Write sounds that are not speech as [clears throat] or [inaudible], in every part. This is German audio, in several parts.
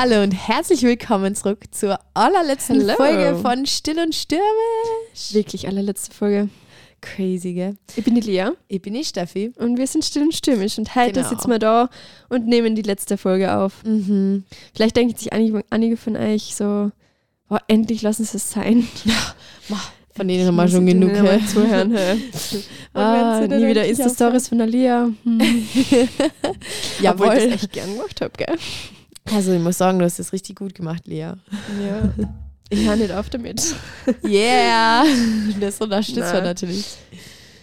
Hallo und herzlich willkommen zurück zur allerletzten Hello. Folge von Still und Stürmisch. Wirklich allerletzte Folge. Crazy, gell? Ich bin die Lea Ich bin ich, Steffi. und wir sind still und stürmisch. Und heute Genau. sitzen wir da und nehmen die letzte Folge auf. Mhm. Vielleicht denken sich einige, einige von euch so, boah, endlich lassen sie es sein. Von denen haben wir schon genug. hä? zuhören. hä? [laughs] Ah, nie wieder Insta-Stories von der Lea. Hm. [laughs] Ja, Obwohl ich das echt gern gemacht habe, gell? Also ich muss sagen, du hast das richtig gut gemacht, Lea. Ja. Ich höre nicht auf damit. Yeah! [laughs] Das unterstützt man natürlich.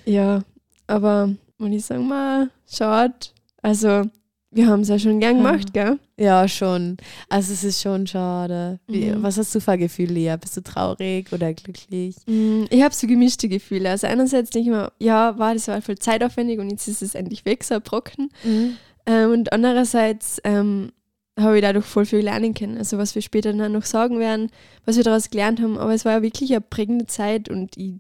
Ja, aber muss ich sagen, mal, schaut. Also, wir haben es ja schon gern gemacht, gell? Ja, schon. Also es ist schon schade. Wie, Mhm. Was hast du für ein Gefühl, Lea? Bist du traurig oder glücklich? Mm, Ich habe so gemischte Gefühle. Also einerseits denke ich mir, ja, war das war voll zeitaufwendig und jetzt ist es endlich weg, so ein Brocken. Ähm, und andererseits ähm, habe ich dadurch voll viel lernen können. Also was wir später dann noch sagen werden, was wir daraus gelernt haben. Aber es war ja wirklich eine prägende Zeit und ich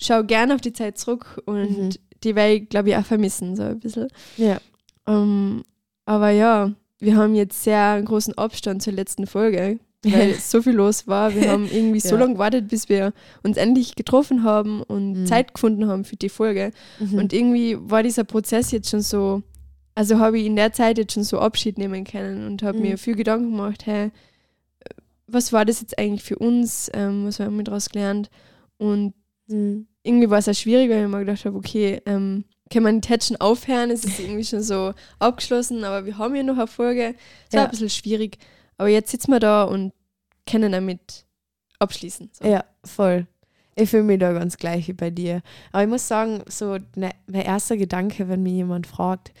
schaue gerne auf die Zeit zurück und Mhm. die werde ich, glaube ich, auch vermissen, so ein bisschen. Ja. Ähm, aber ja, wir haben jetzt sehr einen großen Abstand zur letzten Folge, weil so viel los war. Wir [laughs] haben irgendwie so Ja. lange gewartet, bis wir uns endlich getroffen haben und Mhm. Zeit gefunden haben für die Folge. Mhm. Und irgendwie war dieser Prozess jetzt schon so, also habe ich in der Zeit jetzt schon so Abschied nehmen können und habe Mhm. mir viel Gedanken gemacht, hey, was war das jetzt eigentlich für uns? Ähm, was haben wir daraus gelernt? Und Mhm. irgendwie war es auch schwierig, weil ich mir gedacht habe, okay, ähm, kann man die Tat schon aufhören? Es ist [laughs] irgendwie schon so abgeschlossen, aber wir haben ja noch eine Folge. Es war Ja. ein bisschen schwierig. Aber jetzt sitzen wir da und können damit abschließen. So. Ja, voll. Ich fühle mich da ganz gleich wie bei dir. Aber ich muss sagen, so ne, mein erster Gedanke, wenn mir jemand fragt,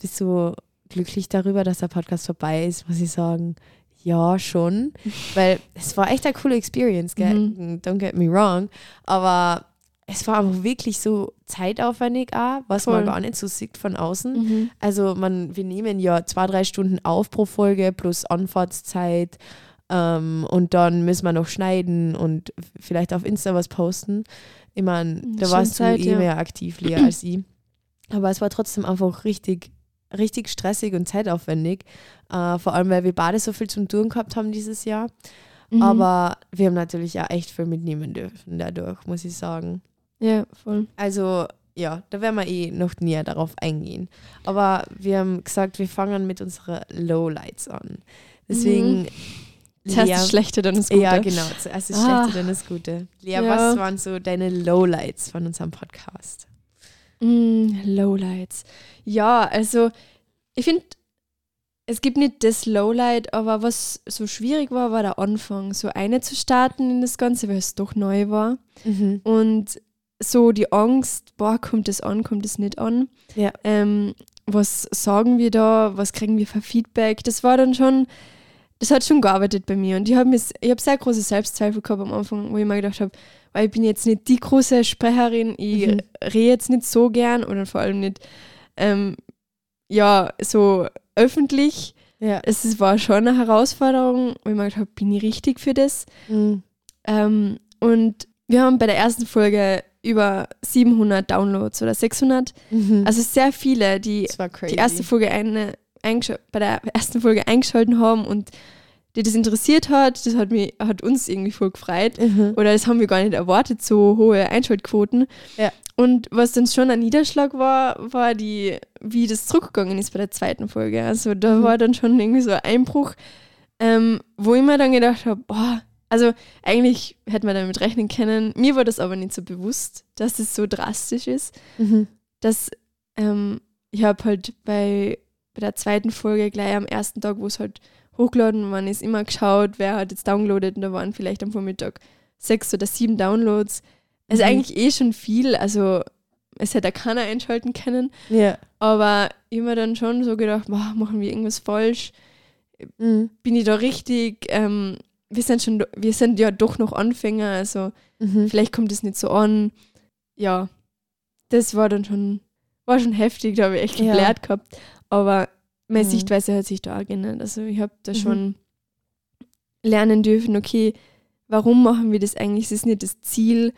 bist du glücklich darüber, dass der Podcast vorbei ist, muss ich sagen, ja, schon. [laughs] Weil es war echt eine coole Experience, gell? Mhm. Don't get me wrong. Aber es war aber wirklich so zeitaufwendig auch, was man Voll. gar nicht so sieht von außen. Mhm. Also man, wir nehmen ja zwei, drei Stunden auf pro Folge plus Anfahrtszeit ähm, und dann müssen wir noch schneiden und vielleicht auf Insta was posten. Ich meine, da warst Zeit, du eh ja. mehr aktiv, Lea, als ich. [clears throat] Aber es war trotzdem einfach richtig, richtig stressig und zeitaufwendig. Äh, vor allem, weil wir beide so viel zum Tun gehabt haben dieses Jahr. Mhm. Aber wir haben natürlich auch echt viel mitnehmen dürfen dadurch, muss ich sagen. Ja, voll. Also ja, da werden wir eh noch näher darauf eingehen. Aber wir haben gesagt, wir fangen mit unseren Lowlights an. Deswegen, Zuerst Lea- das Schlechte, dann das Gute. ja genau, zuerst das Ah. Schlechte, dann das Gute. Lea, Ja. was waren so deine Lowlights von unserem Podcast? Mm, Lowlights. Ja, also ich finde, es gibt nicht das Lowlight, aber was so schwierig war, war der Anfang, so eine zu starten in das Ganze, weil es doch neu war. Und so die Angst, boah, kommt es an, kommt es nicht an? Ja. Ähm, was sagen wir da? Was kriegen wir für Feedback? Das war dann schon, das hat schon gearbeitet bei mir. Und ich habe ich hab sehr große Selbstzweifel gehabt am Anfang, wo ich mir gedacht habe, weil ich bin jetzt nicht die große Sprecherin, ich Mhm. rede jetzt nicht so gern oder vor allem nicht, ähm, ja, so öffentlich. Ja. Es war schon eine Herausforderung, wo ich mir gedacht habe, bin ich richtig für das? Mhm. Ähm, und wir haben bei der ersten Folge über 700 Downloads oder 600, Mhm. also sehr viele, die die erste Folge eine, bei der ersten Folge eingeschalten haben und die das interessiert hat, das hat, mich, hat uns irgendwie voll gefreut. Mhm. Oder das haben wir gar nicht erwartet, so hohe Einschaltquoten. Ja. Und was dann schon ein Niederschlag war, war die, wie das zurückgegangen ist bei der zweiten Folge. Also da Mhm. war dann schon irgendwie so ein Einbruch, ähm, wo ich mir dann gedacht habe, boah, also eigentlich hätte man damit rechnen können. Mir war das aber nicht so bewusst, dass es so drastisch ist Mhm. dass ähm, ich habe halt bei, bei der zweiten Folge gleich am ersten Tag, wo es halt hochgeladen worden ist, immer geschaut, wer hat jetzt downloadet und da waren vielleicht am Vormittag sechs oder sieben Downloads. Es ist Mhm. eigentlich eh schon viel, also es hätte keiner einschalten können, Ja. aber mir dann schon so gedacht, boah, machen wir irgendwas falsch? Mhm. Bin ich da richtig? Ähm, wir sind schon, wir sind ja doch noch Anfänger, also Mhm. vielleicht kommt es nicht so an. Ja, das war dann schon, war schon heftig, da habe ich echt Ja. geblärt gehabt. Aber meine Mhm. Sichtweise hat sich da auch geändert. Also ich habe da Mhm. schon lernen dürfen, okay, warum machen wir das eigentlich? Es ist nicht das Ziel,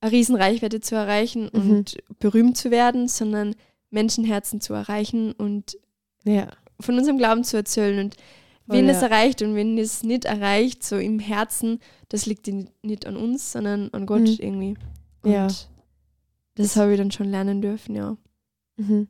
eine Riesenreichweite zu erreichen Mhm. und berühmt zu werden, sondern Menschenherzen zu erreichen und Ja. von unserem Glauben zu erzählen. Und wen ja. es erreicht und wenn es nicht erreicht, so im Herzen, das liegt nicht an uns, sondern an Gott Mhm. irgendwie. Und Ja. Das habe ich dann schon lernen dürfen, ja. Mhm.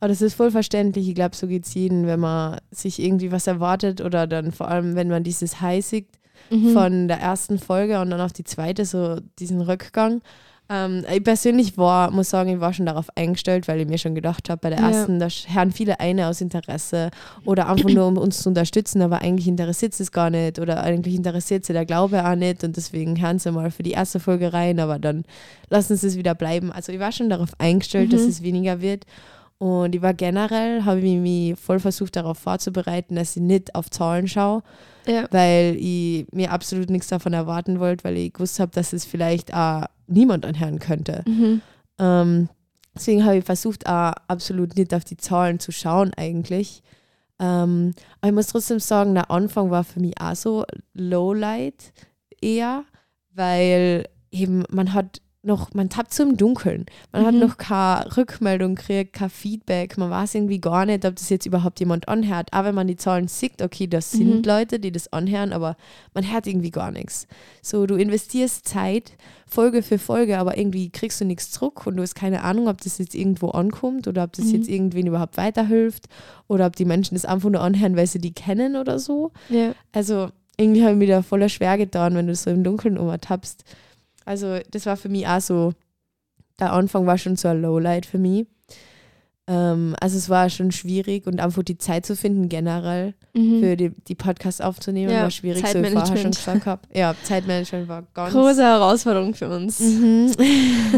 Aber das ist voll verständlich. Ich glaube, so geht es jedem, wenn man sich irgendwie was erwartet oder dann vor allem, wenn man dieses High sieht Mhm. von der ersten Folge und dann auf die zweite, so diesen Rückgang. Ähm, ich persönlich war, muss sagen, ich war schon darauf eingestellt, weil ich mir schon gedacht habe, bei der Ja. ersten, da hören viele eine aus Interesse oder einfach nur, um uns zu unterstützen, aber eigentlich interessiert sie es gar nicht oder eigentlich interessiert sie der Glaube auch nicht und deswegen hören sie mal für die erste Folge rein, aber dann lassen sie es wieder bleiben. Also ich war schon darauf eingestellt, dass Mhm. es weniger wird. Und ich war generell, habe ich mich voll versucht darauf vorzubereiten, dass ich nicht auf Zahlen schaue, Ja. weil ich mir absolut nichts davon erwarten wollte, weil ich gewusst habe, dass es vielleicht auch niemand anhören könnte. Mhm. Ähm, deswegen habe ich versucht, auch absolut nicht auf die Zahlen zu schauen eigentlich. Ähm, aber ich muss trotzdem sagen, der Anfang war für mich auch so Lowlight eher, weil eben man hat noch, man tappt so im Dunkeln. Man hat Mhm. noch keine Rückmeldung gekriegt, kein Feedback. Man weiß irgendwie gar nicht, ob das jetzt überhaupt jemand anhört. Auch wenn man die Zahlen sieht, okay, das sind Mhm. Leute, die das anhören, aber man hört irgendwie gar nichts. So, du investierst Zeit, Folge für Folge, aber irgendwie kriegst du nichts zurück und du hast keine Ahnung, ob das jetzt irgendwo ankommt oder ob das Mhm. jetzt irgendwen überhaupt weiterhilft oder ob die Menschen das einfach nur anhören, weil sie die kennen oder so. Ja. Also irgendwie habe ich mir da voller schwer getan, wenn du so im Dunkeln tappst. Also das war für mich auch so, der Anfang war schon so ein Lowlight für mich. Ähm, also es war schon schwierig und einfach die Zeit zu finden generell Mhm. für die, die Podcasts aufzunehmen war Ja, schwierig, so ich vorher schon gesagt habe. Ja, Zeitmanagement war ganz... Große Herausforderung für uns. Mhm.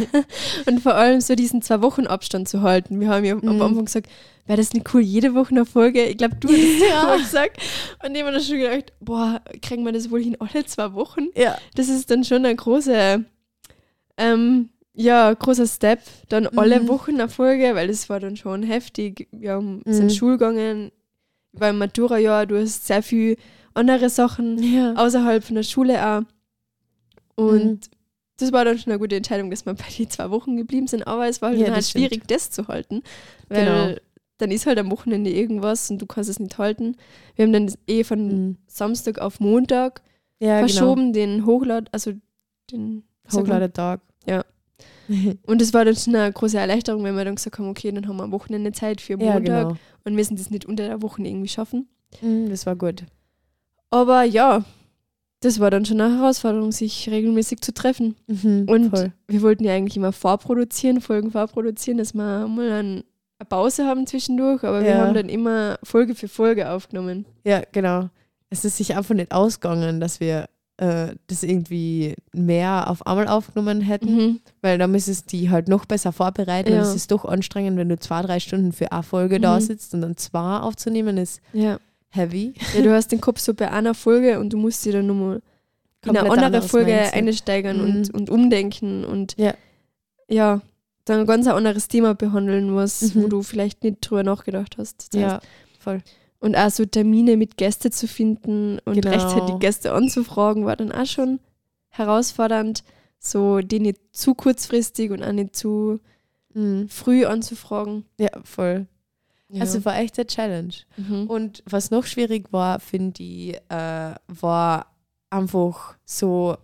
[laughs] Und vor allem so diesen zwei Wochen Abstand zu halten. Wir haben ja Mhm. am Anfang gesagt, wäre das nicht cool, jede Woche eine Folge? Ich glaube, du hast [laughs] es Ja. gesagt. Und ich habe mir dann schon gedacht, boah, kriegen wir das wohl hin alle zwei Wochen? ja. Das ist dann schon ein großer, ähm, ja, großer Step. Dann alle Mhm. Wochen eine Folge, weil das war dann schon heftig. Wir haben, Mhm. sind Schul gegangen, beim Matura-Jahr, du hast sehr viel andere Sachen Ja. außerhalb von der Schule auch. Und Mhm. das war dann schon eine gute Entscheidung, dass wir bei den zwei Wochen geblieben sind. Aber es war halt, Ja, dann halt stimmt. schwierig, das zu halten. Weil Genau. dann ist halt am Wochenende irgendwas und du kannst es nicht halten. Wir haben dann eh von Mhm. Samstag auf Montag Ja, verschoben, den Hochlad, also den genau. Hochladetag. Ja. [laughs] Und das war dann schon eine große Erleichterung, wenn wir dann gesagt haben, okay, dann haben wir am Wochenende Zeit für ja, Montag genau. und müssen das nicht unter der Woche irgendwie schaffen. Mhm, das war gut. Aber ja, das war dann schon eine Herausforderung, sich regelmäßig zu treffen. Mhm, Und voll. wir wollten ja eigentlich immer vorproduzieren, Folgen vorproduzieren, dass wir mal ein, eine Pause haben zwischendurch, aber wir Ja. haben dann immer Folge für Folge aufgenommen. Ja, genau. Es ist sich einfach nicht ausgegangen, dass wir äh, das irgendwie mehr auf einmal aufgenommen hätten, weil dann müsstest du die halt noch besser vorbereiten. Ja. Und es ist doch anstrengend, wenn du zwei, drei Stunden für eine Folge da Mhm. sitzt und dann zwei aufzunehmen, ist Ja. heavy. ja, du hast den Kopf so bei einer Folge und du musst dir dann nochmal in eine andere Folge Mindset. einsteigern Mhm. und, und umdenken und Ja. ja, dann ein ganz anderes Thema behandeln, was, Mhm. wo du vielleicht nicht drüber nachgedacht hast. Das heißt, Ja, voll. Und auch so Termine mit Gäste zu finden und Genau. rechtzeitig Gäste anzufragen, war dann auch schon herausfordernd. So die nicht zu kurzfristig und auch nicht zu Mhm. früh anzufragen. Ja, voll. Ja. Also war echt eine Challenge. mhm. Und was noch schwierig war, finde ich, äh, war einfach so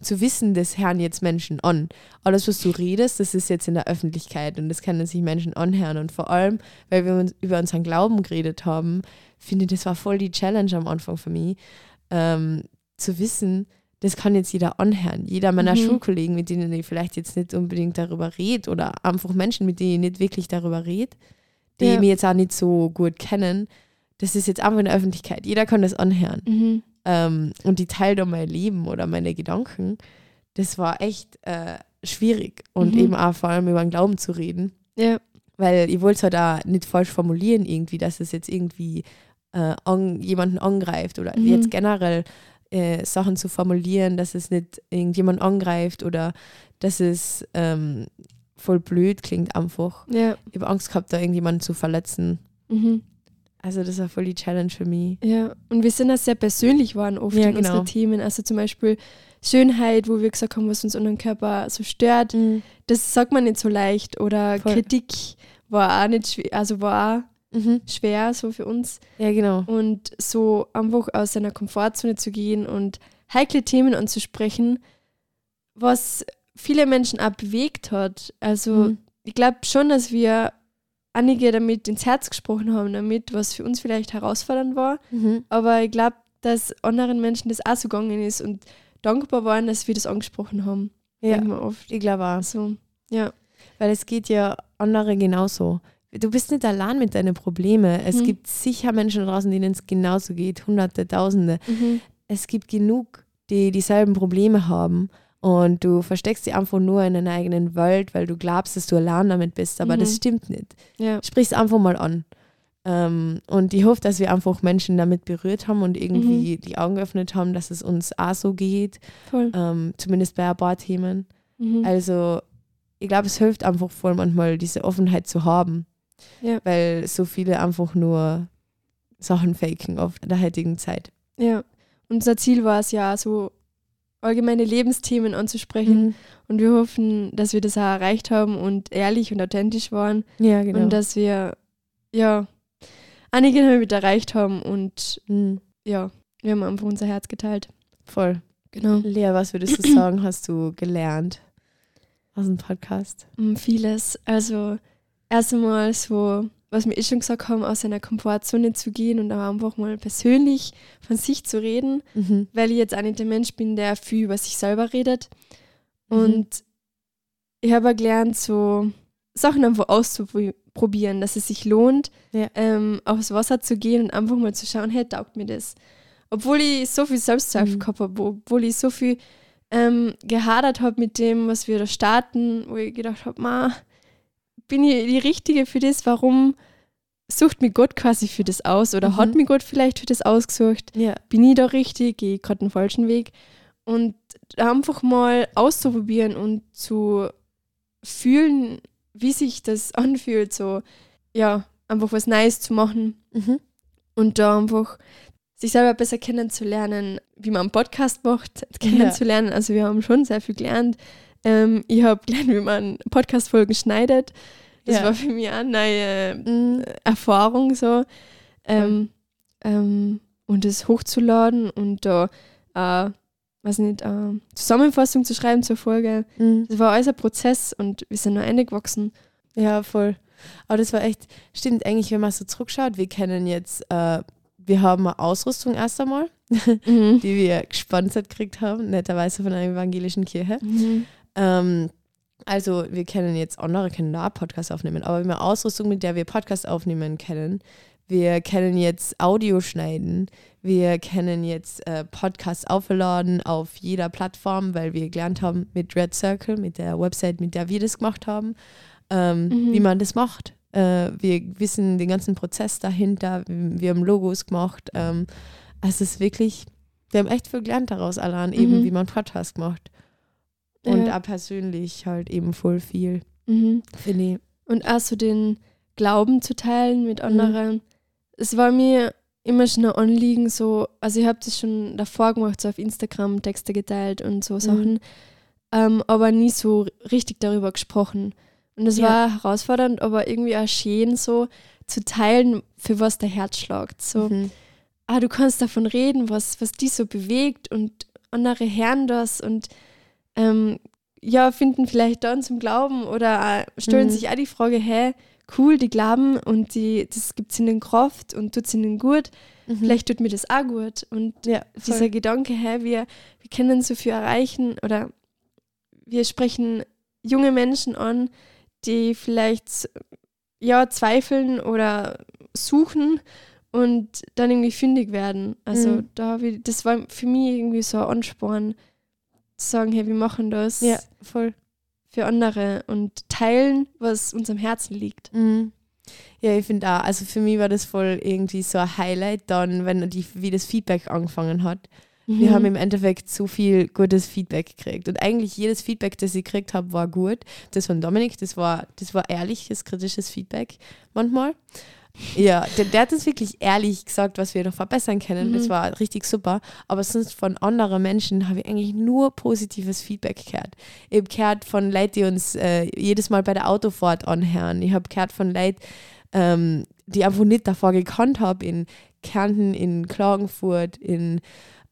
zu wissen, das hören jetzt Menschen an. Alles, was du redest, das ist jetzt in der Öffentlichkeit und das können sich Menschen anhören. Und vor allem, weil wir uns über unseren Glauben geredet haben, finde ich, das war voll die Challenge am Anfang für mich, ähm, zu wissen, das kann jetzt jeder anhören. Jeder meiner Mhm. Schulkollegen, mit denen ich vielleicht jetzt nicht unbedingt darüber rede oder einfach Menschen, mit denen ich nicht wirklich darüber rede, die Ja. mich jetzt auch nicht so gut kennen, das ist jetzt einfach in der Öffentlichkeit. Jeder kann das anhören. Mhm. Ähm, und die teilt dann mein Leben oder meine Gedanken. Das war echt äh, schwierig. Und Mhm. eben auch vor allem über den Glauben zu reden. Ja. Weil ich wollte es halt auch nicht falsch formulieren, irgendwie, dass es jetzt irgendwie äh, an, jemanden angreift oder Mhm. jetzt generell äh, Sachen zu formulieren, dass es nicht irgendjemand angreift oder dass es ähm, voll blöd klingt einfach. Ja. Ich habe Angst gehabt, da irgendjemanden zu verletzen. Mhm. Also das war voll die Challenge für mich. Ja. Und wir sind auch sehr persönlich waren oft Ja, in genau. unseren Themen. Also zum Beispiel Schönheit, wo wir gesagt haben, was uns unseren Körper so stört. Das sagt man nicht so leicht. Oder Voll. Kritik war auch nicht schwer, also war auch mhm. schwer, so für uns. Ja, genau. Und so einfach aus seiner Komfortzone zu gehen und heikle Themen anzusprechen, was viele Menschen auch bewegt hat. Also mhm. ich glaube schon, dass wir einige damit ins Herz gesprochen haben, damit, was für uns vielleicht herausfordernd war. Mhm. Aber ich glaube, dass anderen Menschen das auch so gegangen ist und dankbar waren, dass wir das angesprochen haben. Ja, oft. ich glaube auch. So, ja. Weil es geht ja andere genauso. Du bist nicht allein mit deinen Problemen. Es mhm. gibt sicher Menschen draußen, denen es genauso geht, Hunderte, Tausende. Mhm. Es gibt genug, die dieselben Probleme haben. Und du versteckst sie einfach nur in deiner eigenen Welt, weil du glaubst, dass du allein damit bist. Aber mhm. das stimmt nicht. Ja. Sprich es einfach mal an. Ähm, und ich hoffe, dass wir einfach Menschen damit berührt haben und irgendwie mhm. die Augen geöffnet haben, dass es uns auch so geht. Ähm, zumindest bei ein paar Themen. Mhm. Also, ich glaube, es hilft einfach voll manchmal, diese Offenheit zu haben. Ja. Weil so viele einfach nur Sachen faken auf der heutigen Zeit. Ja. Unser Ziel war es ja, so allgemeine Lebensthemen anzusprechen. Mhm. Und wir hoffen, dass wir das auch erreicht haben und ehrlich und authentisch waren. Ja, genau. Und dass wir, ja, einige damit erreicht haben und mhm. ja, wir haben einfach unser Herz geteilt. Voll. Genau. Lea, was würdest du [clears throat] sagen, hast du gelernt aus dem Podcast? Mm, vieles. Also, erst einmal so was wir eh schon gesagt haben, aus seiner Komfortzone zu gehen und auch einfach mal persönlich von sich zu reden, mhm. weil ich jetzt auch nicht der Mensch bin, der viel über sich selber redet. Mhm. Und ich habe gelernt, so Sachen einfach auszuprobieren, dass es sich lohnt, ja. ähm, aufs Wasser zu gehen und einfach mal zu schauen, hey, taugt mir das. Obwohl ich so viel Selbstzweifel mhm. gehabt habe, obwohl ich so viel ähm, gehadert habe mit dem, was wir da starten, wo ich gedacht habe, ma, bin ich die Richtige für das? Warum sucht mir Gott quasi für das aus oder mhm. hat mir Gott vielleicht für das ausgesucht? Ja. Bin ich da richtig? Gehe ich gerade den falschen Weg? Und einfach mal auszuprobieren und zu fühlen, wie sich das [laughs] anfühlt, so, ja, einfach was Neues zu machen mhm. und da einfach sich selber besser kennenzulernen, wie man einen Podcast macht, [laughs] kennenzulernen. Ja. Also wir haben schon sehr viel gelernt. Ähm, ich habe gelernt, wie man Podcast-Folgen schneidet. Das ja. war für mich eine neue mhm. Erfahrung so. Ähm, ähm, und das hochzuladen und da, äh, weiß nicht, äh, Zusammenfassung zu schreiben zur Folge. Mhm. Das war alles ein Prozess und wir sind nur eingewachsen. Ja, voll. Aber das war echt, stimmt eigentlich, wenn man so zurückschaut, wir kennen jetzt, äh, wir haben eine Ausrüstung erst einmal, [laughs] mhm. die wir gesponsert gekriegt haben, netterweise von einer evangelischen Kirche. Mhm. Ähm, also wir kennen jetzt andere, können da Podcasts aufnehmen, aber wir haben Ausrüstung, mit der wir Podcasts aufnehmen können. Wir kennen jetzt Audio schneiden. Wir kennen jetzt äh, Podcasts aufladen auf jeder Plattform, weil wir gelernt haben mit Red Circle, mit der Website, mit der wir das gemacht haben, ähm, mhm. wie man das macht. Äh, wir wissen den ganzen Prozess dahinter. Wir haben Logos gemacht. Ähm, also es ist wirklich, wir haben echt viel gelernt daraus allein, eben mhm. wie man Podcasts macht. Und ja. auch persönlich halt eben voll viel, mhm. finde ich. Und auch so den Glauben zu teilen mit mhm. anderen. Mhm. Es war mir immer schon ein Anliegen, so, also ich habe das schon davor gemacht, so auf Instagram Texte geteilt und so mhm. Sachen, ähm, aber nie so richtig darüber gesprochen. Und es ja. war herausfordernd, aber irgendwie auch schön, so zu teilen, für was der Herz schlagt. So, mhm. ah, du kannst davon reden, was, was die so bewegt und andere hören das und ähm, ja, finden vielleicht dann zum Glauben oder stellen mhm. sich auch die Frage, hä, cool, die glauben und die, das gibt ihnen Kraft und tut es ihnen gut. Mhm. Vielleicht tut mir das auch gut. Und ja, dieser Gedanke, hä, wir, wir können so viel erreichen oder wir sprechen junge Menschen an, die vielleicht ja zweifeln oder suchen und dann irgendwie fündig werden. Also mhm. da ich, das war für mich irgendwie so ein Ansporn, sagen, hey, wir machen das ja, voll für andere und teilen, was uns am Herzen liegt. Mhm. Ja, ich finde auch, also für mich war das voll irgendwie so ein Highlight dann, wenn die, wie das Feedback angefangen hat. Mhm. Wir haben im Endeffekt so viel gutes Feedback gekriegt. Und eigentlich jedes Feedback, das ich gekriegt habe, war gut. Das von Dominik, das war, das war ehrliches, kritisches Feedback manchmal. Ja, der, der, hat uns wirklich ehrlich gesagt, was wir noch verbessern können. Mhm. Das war richtig super. Aber sonst von anderen Menschen habe ich eigentlich nur positives Feedback gehört. Ich habe gehört von Leuten, die uns äh, jedes Mal bei der Autofahrt anhören. Ich habe gehört von Leuten, ähm, die einfach nicht davor gekannt habe, in Kärnten, in Klagenfurt, in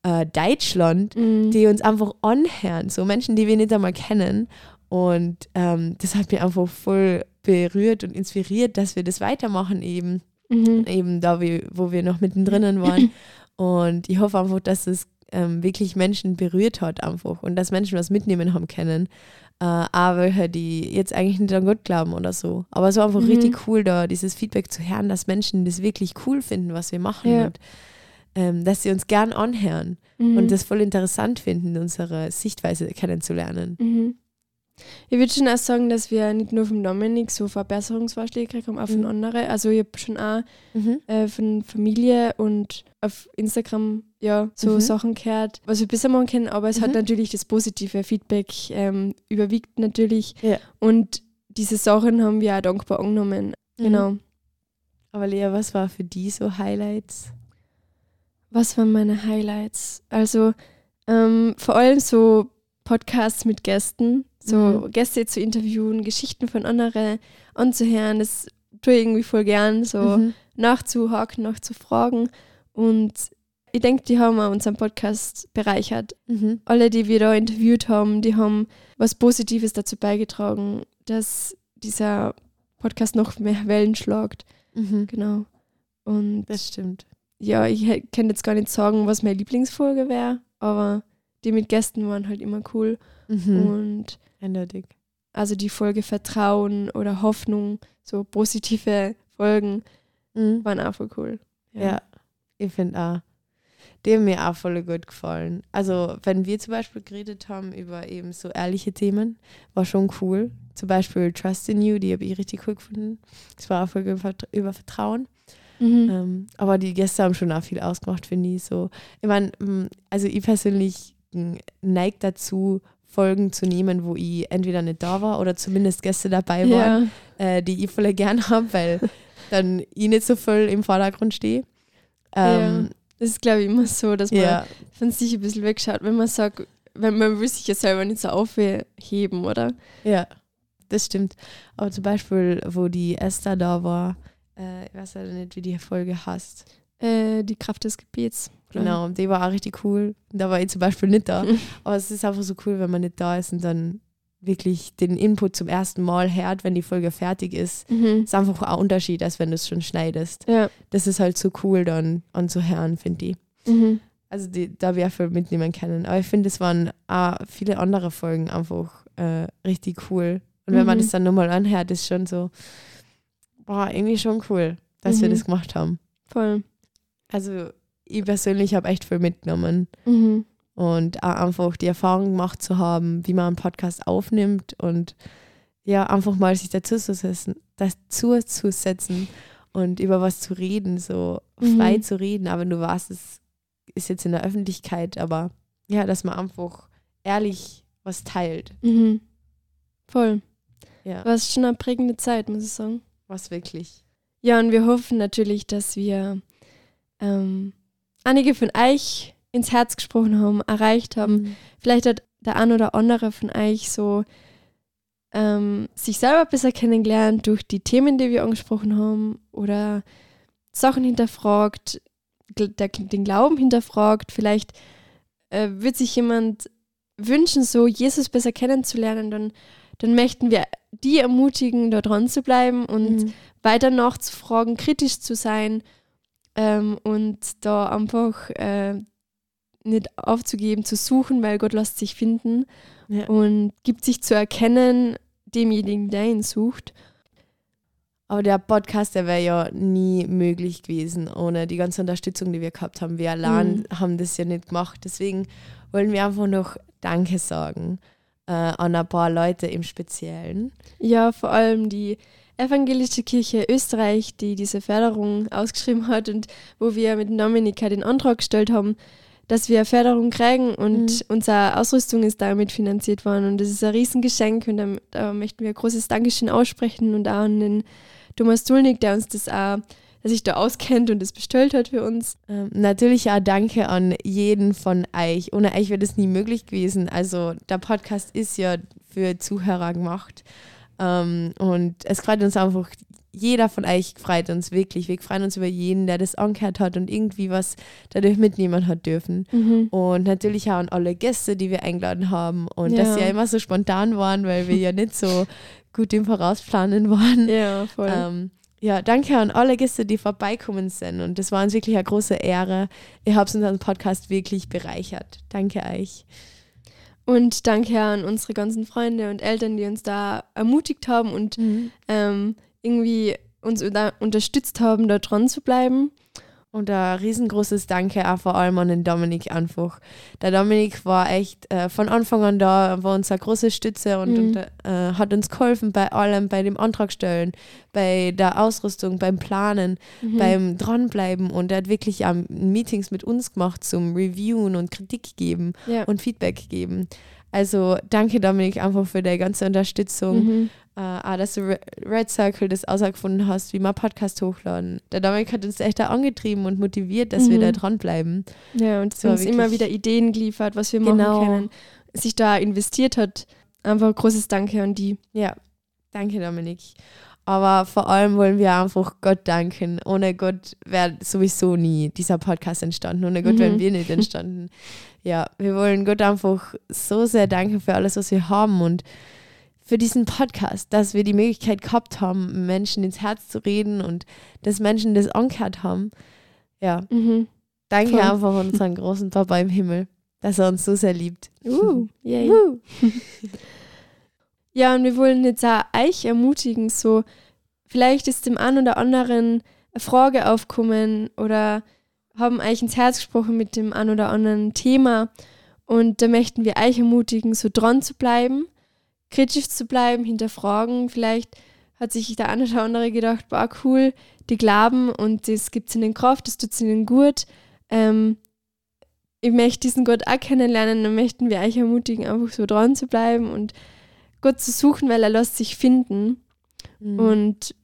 äh, Deutschland, Mhm. die uns einfach anhören, so Menschen, die wir nicht einmal kennen. Und ähm, das hat mich einfach voll berührt und inspiriert, dass wir das weitermachen eben, Mhm. eben da, wie, wo wir noch mittendrin [laughs] waren. Und ich hoffe einfach, dass es ähm, wirklich Menschen berührt hat einfach und dass Menschen was mitnehmen haben können. Äh, aber die jetzt eigentlich nicht an Gott glauben oder so. Aber es war einfach Mhm. richtig cool, da dieses Feedback zu hören, dass Menschen das wirklich cool finden, was wir machen Ja. und ähm, dass sie uns gern anhören Mhm. und das voll interessant finden, unsere Sichtweise kennenzulernen. Mhm. Ich würde schon auch sagen, dass wir nicht nur vom Dominik so Verbesserungsvorschläge haben, auch von Mhm. anderen. Also ich habe schon auch Mhm. äh, von Familie und auf Instagram ja so Mhm. Sachen gehört, was wir besser machen können, aber es hat Mhm. natürlich das positive Feedback ähm, überwiegt natürlich. Ja. Und diese Sachen haben wir auch dankbar angenommen. Mhm. Genau. Aber Lea, was war für die so Highlights? Was waren meine Highlights? Also ähm, vor allem so Podcasts mit Gästen, so Mhm. Gäste zu interviewen, Geschichten von anderen anzuhören, das tue ich irgendwie voll gern, so Mhm. nachzuhaken, nachzufragen. Und ich denke, die haben auch unseren Podcast bereichert. Mhm. Alle, die wir da interviewt haben, die haben was Positives dazu beigetragen, dass dieser Podcast noch mehr Wellen schlagt. Mhm. Genau. Und Das stimmt. ja, ich kann jetzt gar nicht sagen, was meine Lieblingsfolge wäre, aber die mit Gästen waren halt immer cool. Mhm. Und Eindeutig. also die Folge Vertrauen oder Hoffnung, so positive Folgen, Mhm. waren auch voll cool. Ja, ich finde auch. Die haben mir auch voll gut gefallen. Also, wenn wir zum Beispiel geredet haben über eben so ehrliche Themen, war schon cool. Zum Beispiel Trust in You, die habe ich richtig cool gefunden. Das war auch Folge über, Vertrauen. Mhm. Ähm, aber die Gäste haben schon auch viel ausgemacht, finde ich. So. Ich meine, also ich persönlich m, neig dazu, Folgen zu nehmen, wo ich entweder nicht da war oder zumindest Gäste dabei waren, ja. äh, die ich voll gern [laughs] habe, weil dann ich nicht so voll im Vordergrund stehe. Ähm, Das ist, glaube ich, immer so, dass man ja, von sich ein bisschen wegschaut, wenn man sagt, wenn man will sich ja selber nicht so aufheben, oder? ja, das stimmt. Aber zum Beispiel, wo die Esther da war, äh, ich weiß leider nicht, wie die Folge heißt. Äh, die Kraft des Gebets. Genau, die war auch richtig cool. Da war ich zum Beispiel nicht da. [laughs] Aber es ist einfach so cool, wenn man nicht da ist und dann wirklich den Input zum ersten Mal hört, wenn die Folge fertig ist. Mhm. ist einfach auch ein Unterschied, als wenn du es schon schneidest. Ja. Das ist halt so cool dann anzuhören, finde ich. Mhm. Also die, da wir viel mitnehmen können. Aber ich finde, es waren auch viele andere Folgen einfach äh, richtig cool. Und wenn man Mhm. das dann nochmal anhört, ist schon so, boah, irgendwie schon cool, dass wir Mhm. das gemacht haben. Voll. Also ich persönlich habe echt viel mitgenommen. Mhm. und auch einfach die Erfahrung gemacht zu haben, wie man einen Podcast aufnimmt und ja, einfach mal sich dazu zu setzen, dazu zu setzen und über was zu reden, so frei Mhm. zu reden, aber du weißt, es ist jetzt in der Öffentlichkeit, aber ja, dass man einfach ehrlich was teilt. Mhm. Voll. Ja, War schon eine prägende Zeit, muss ich sagen. was wirklich. Ja, und wir hoffen natürlich, dass wir ähm, einige von euch ins Herz gesprochen haben, erreicht haben. Mhm. Vielleicht hat der ein oder andere von euch so ähm, sich selber besser kennengelernt durch die Themen, die wir angesprochen haben oder Sachen hinterfragt, der, den Glauben hinterfragt. Vielleicht äh, wird sich jemand wünschen, so Jesus besser kennenzulernen, dann, dann möchten wir die ermutigen, da dran zu bleiben und Mhm. weiter nachzufragen, kritisch zu sein ähm, und da einfach äh, nicht aufzugeben, zu suchen, weil Gott lässt sich finden Ja. und gibt sich zu erkennen demjenigen, der ihn sucht. Aber der Podcast, der wäre ja nie möglich gewesen ohne die ganze Unterstützung, die wir gehabt haben. Wir allein haben das ja nicht gemacht. Deswegen wollen wir einfach noch Danke sagen äh, an ein paar Leute im Speziellen. Ja, vor allem die Evangelische Kirche Österreich, die diese Förderung ausgeschrieben hat und wo wir mit Dominika den Antrag gestellt haben, dass wir Förderung kriegen und Mhm. unsere Ausrüstung ist damit finanziert worden und das ist ein Riesengeschenk und da, da möchten wir ein großes Dankeschön aussprechen und auch an den Thomas Dulnig, der uns das auch, der sich da auskennt und das bestellt hat für uns. Ähm, natürlich auch Danke an jeden von euch. Ohne euch wäre das nie möglich gewesen. Also der Podcast ist ja für Zuhörer gemacht. Ähm, und es freut uns einfach, jeder von euch freut uns wirklich. Wir freuen uns über jeden, der das angehört hat und irgendwie was dadurch mitnehmen hat dürfen. Mhm. Und natürlich auch an alle Gäste, die wir eingeladen haben. Und Ja. dass sie ja immer so spontan waren, weil wir ja nicht so [laughs] gut im Vorausplanen waren. Ja, voll. Ähm, ja, danke an alle Gäste, die vorbeikommen sind. Und das war uns wirklich eine große Ehre. Ihr habt unseren Podcast wirklich bereichert. Danke euch. Und danke an unsere ganzen Freunde und Eltern, die uns da ermutigt haben und ähm, irgendwie uns da unterstützt haben, da dran zu bleiben. Und ein riesengroßes Danke auch vor allem an den Dominik einfach. Der Dominik war echt äh, von Anfang an da, war unsere große Stütze und, Mhm. und äh, hat uns geholfen bei allem, bei dem Antragstellen, bei der Ausrüstung, beim Planen, Mhm. beim Dranbleiben. Und er hat wirklich ähm, Meetings mit uns gemacht zum Reviewen und Kritik geben ja. und Feedback geben. Also danke Dominik einfach für deine ganze Unterstützung. Mhm. Äh, auch, dass du Re- Red Circle das ausgefunden hast, wie wir Podcast hochladen. Der Dominik hat uns echt da angetrieben und motiviert, dass wir Mhm. da dranbleiben. ja, und war uns immer wieder Ideen geliefert, was wir Genau. machen können. Sich da investiert hat. Einfach großes Danke an die. Ja, danke Dominik. Aber vor allem wollen wir einfach Gott danken. Ohne Gott wäre sowieso nie dieser Podcast entstanden. Ohne Gott Mhm. wären wir nicht entstanden. [laughs] Ja, wir wollen Gott einfach so sehr danken für alles, was wir haben und für diesen Podcast, dass wir die Möglichkeit gehabt haben, Menschen ins Herz zu reden und dass Menschen das angehört haben. Ja, Mhm. danke Voll. einfach unseren großen Papa im Himmel, dass er uns so sehr liebt. Uh, yay. Woo. [laughs] Ja, und wir wollen jetzt auch euch ermutigen, so vielleicht ist dem einen oder anderen eine Frage aufkommen oder haben euch ins Herz gesprochen mit dem einen oder anderen Thema und da möchten wir euch ermutigen, so dran zu bleiben, kritisch zu bleiben, hinterfragen. Vielleicht hat sich der eine oder andere gedacht, boah, cool, die glauben und das gibt ihnen Kraft, das tut ihnen gut. Ähm, ich möchte diesen Gott auch kennenlernen, dann möchten wir euch ermutigen, einfach so dran zu bleiben und Gott zu suchen, weil er lässt sich finden Mhm. und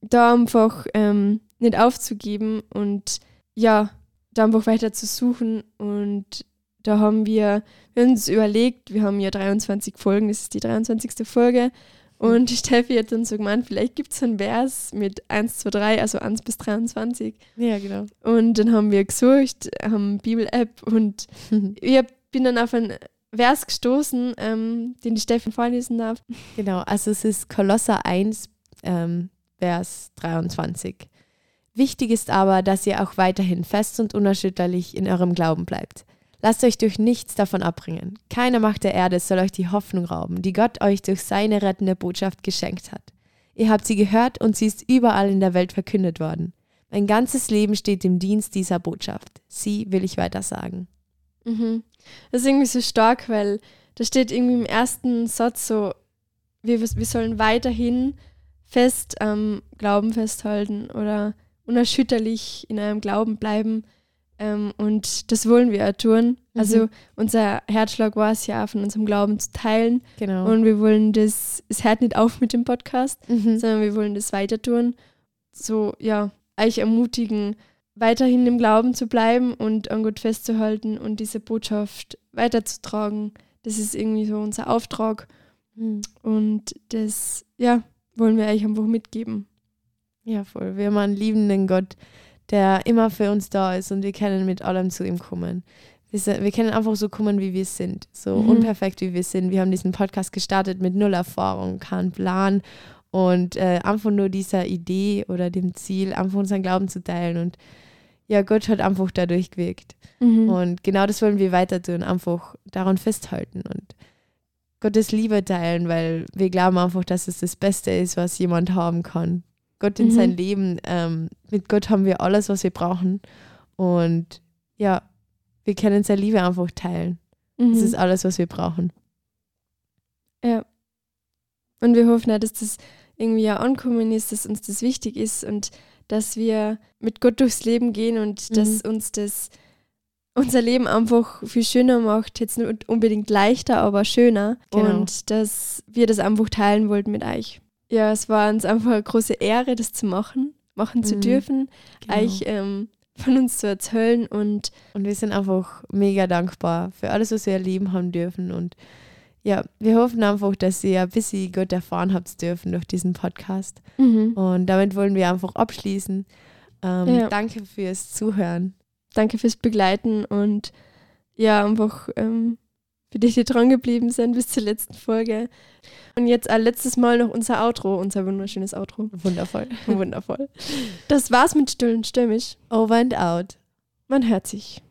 da einfach ähm, nicht aufzugeben und ja, da einfach weiter zu suchen und da haben wir, wir uns überlegt, wir haben ja 23 Folgen, das ist die 23. Folge und Steffi hat dann so gemeint, vielleicht gibt es einen Vers mit 1, 2, 3, also 1 bis 23 ja, genau. und dann haben wir gesucht, haben Bibel-App und [laughs] ich bin dann auf einen Vers gestoßen, ähm, den die Steffi vorlesen darf. Genau, also es ist Kolosser 1, ähm, Vers 23. Wichtig ist aber, dass ihr auch weiterhin fest und unerschütterlich in eurem Glauben bleibt. Lasst euch durch nichts davon abbringen. Keine Macht der Erde soll euch die Hoffnung rauben, die Gott euch durch seine rettende Botschaft geschenkt hat. Ihr habt sie gehört und sie ist überall in der Welt verkündet worden. Mein ganzes Leben steht im Dienst dieser Botschaft. Sie will ich weiter sagen. Mhm. Das ist irgendwie so stark, weil da steht irgendwie im ersten Satz so, wir, wir sollen weiterhin fest am Glauben festhalten oder unerschütterlich in einem Glauben bleiben. Ähm, und das wollen wir auch tun. Also Mhm. unser Herzschlag war es ja, von unserem Glauben zu teilen. Genau. Und wir wollen das, es hört nicht auf mit dem Podcast, mhm. sondern wir wollen das weiter tun. So, ja, euch ermutigen, weiterhin im Glauben zu bleiben und an Gott festzuhalten und diese Botschaft weiterzutragen. Das ist irgendwie so unser Auftrag Mhm. und das, ja, wollen wir euch einfach mitgeben. Ja, voll. Wir haben einen liebenden Gott, der immer für uns da ist und wir können mit allem zu ihm kommen. Wir, wir können einfach so kommen, wie wir sind, so Mhm. unperfekt, wie wir sind. Wir haben diesen Podcast gestartet mit null Erfahrung, kein Plan und äh, einfach nur dieser Idee oder dem Ziel, einfach unseren Glauben zu teilen. Und ja, Gott hat einfach dadurch gewirkt. Mhm. Und genau das wollen wir weiter tun, einfach daran festhalten und Gottes Liebe teilen, weil wir glauben einfach, dass es das Beste ist, was jemand haben kann. Gott in Mhm. sein Leben, ähm, mit Gott haben wir alles, was wir brauchen. Und ja, wir können seine Liebe einfach teilen. Mhm. Das ist alles, was wir brauchen. Ja. Und wir hoffen auch, dass das irgendwie ja ankommen ist, dass uns das wichtig ist und dass wir mit Gott durchs Leben gehen und Mhm. dass uns das unser Leben einfach viel schöner macht. Jetzt nicht unbedingt leichter, aber schöner. Genau. Und dass wir das einfach teilen wollten mit euch. Ja, es war uns einfach eine große Ehre, das zu machen, machen zu Mhm. dürfen, Genau. euch ähm, von uns zu erzählen und Und wir sind einfach mega dankbar für alles, was wir erleben haben dürfen. Und ja, wir hoffen einfach, dass ihr ein bisschen gut erfahren habt dürfen durch diesen Podcast. Mhm. Und damit wollen wir einfach abschließen. Ähm, Ja. Danke fürs Zuhören. Danke fürs Begleiten und ja, einfach ähm, für die, die dran geblieben sind bis zur letzten Folge. Und jetzt ein letztes Mal noch unser Outro, unser wunderschönes Outro. Wundervoll. [laughs] Wundervoll. Das war's mit Still und Stürmisch. Over and out. Man hört sich.